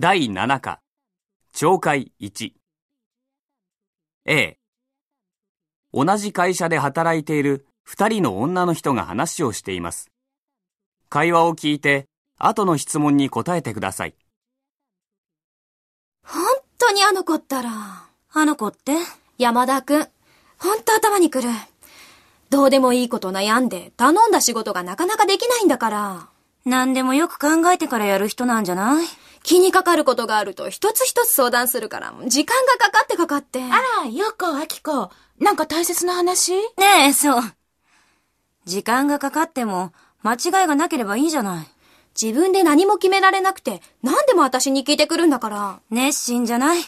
第7課、懲戒1。A、同じ会社で働いている二人の女の人が話をしています。会話を聞いて、後の質問に答えてください。本当にあの子ったら。あの子って？山田くん。ほんと頭にくる。どうでもいいこと悩んで頼んだ仕事がなかなかできないんだから。何でもよく考えてからやる人なんじゃない？気にかかることがあると一つ一つ相談するから、時間がかかってかかって。あら、ようこ、あきこ。なんか大切な話？ねえ、そう。時間がかかっても、間違いがなければいいじゃない。自分で何も決められなくて、何でも私に聞いてくるんだから。熱心じゃない？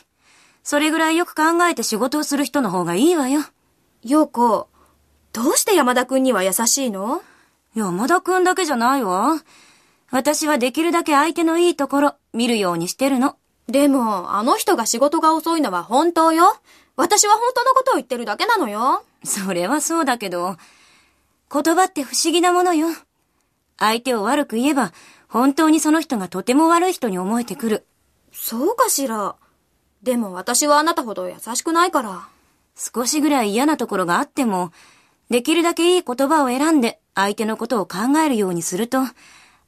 それぐらいよく考えて仕事をする人の方がいいわよ。陽子、どうして山田くんには優しいの？山田くんだけじゃないわ。私はできるだけ相手のいいところ、見るようにしてるの。でも、あの人が仕事が遅いのは本当よ。私は本当のことを言ってるだけなのよ。それはそうだけど、言葉って不思議なものよ。相手を悪く言えば、本当にその人がとても悪い人に思えてくる。そうかしら。でも私はあなたほど優しくないから。少しぐらい嫌なところがあっても、できるだけいい言葉を選んで相手のことを考えるようにすると、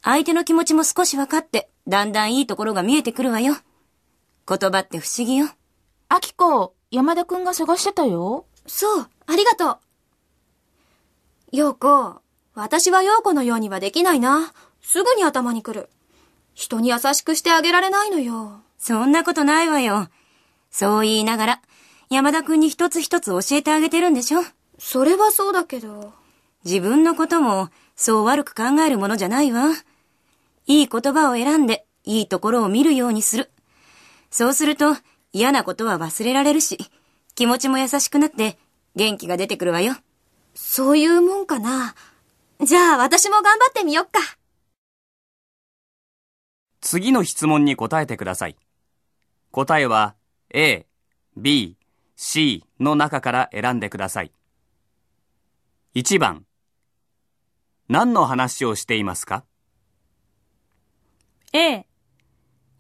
相手の気持ちも少し分かって、だんだんいいところが見えてくるわよ。言葉って不思議よ。あきこ、山田くんが探してたよ。そう、ありがとう。陽子、私は陽子のようにはできないな。すぐに頭にくる。人に優しくしてあげられないのよ。そんなことないわよ。そう言いながら、山田くんに一つ一つ教えてあげてるんでしょそれはそうだけど。自分のことも、そう悪く考えるものじゃないわ。いい言葉を選んで、いいところを見るようにする。そうすると、嫌なことは忘れられるし、気持ちも優しくなって、元気が出てくるわよ。そういうもんかな。じゃあ私も頑張ってみよっか。次の質問に答えてください。答えは A、B、C の中から選んでください。1番。何の話をしていますか？A、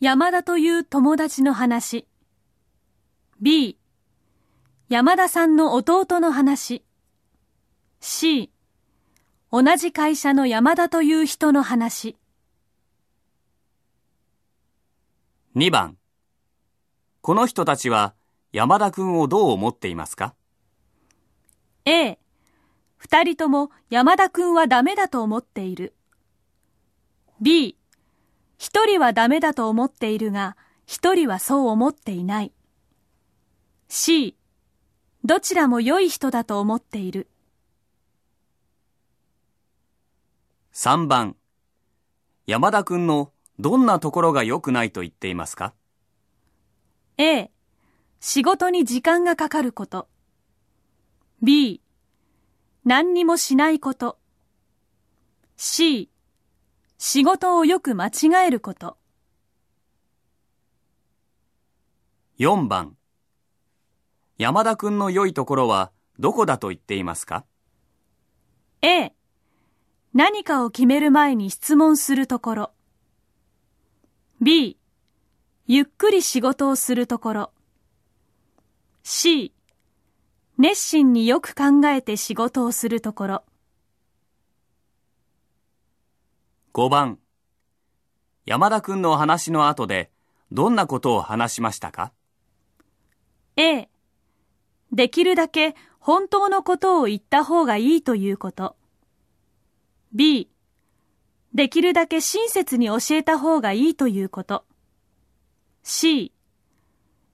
山田という友達の話。B、山田さんの弟の話。C、同じ会社の山田という人の話。2番。この人たちは山田くんをどう思っていますか？A、二人とも山田くんはダメだと思っている。B、一人はダメだと思っているが、一人はそう思っていない。C、どちらも良い人だと思っている。3番。山田くんのどんなところが良くないと言っていますか？A、仕事に時間がかかること。B、何にもしないこと。C、仕事をよく間違えること。4番。山田くんの良いところはどこだと言っていますか？A、何かを決める前に質問するところ。B、ゆっくり仕事をするところ。C、熱心によく考えて仕事をするところ。5番。山田くんの話の後でどんなことを話しましたか？A、できるだけ本当のことを言った方がいいということ。B、できるだけ親切に教えた方がいいということ。C、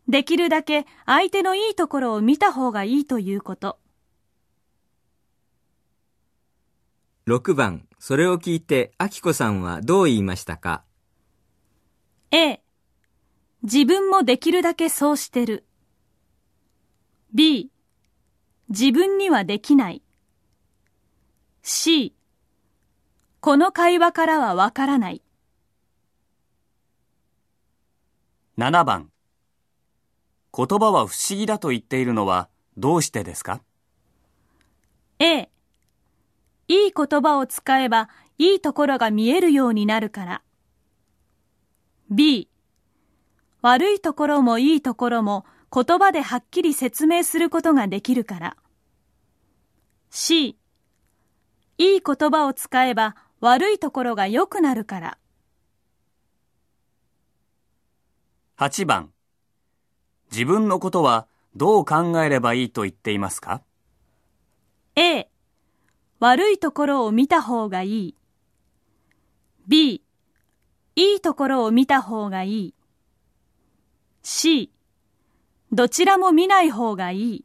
できるだけ相手のいいところを見た方がいいということ。6番、それを聞いて、あきこさんはどう言いましたか？A、自分もできるだけそうしてる。B、自分にはできない。C、この会話からはわからない。?7 番。言葉は不思議だと言っているのはどうしてですか？A、いい言葉を使えばいいところが見えるようになるから。B、悪いところもいいところも言葉ではっきり説明することができるから。C いい言葉を使えば悪いところが良くなるから。8番自分のことはどう考えればいいと言っていますか？A. 悪いところを見た方がいい。B. いいところを見た方がいい。C. どちらも見ない方がいい。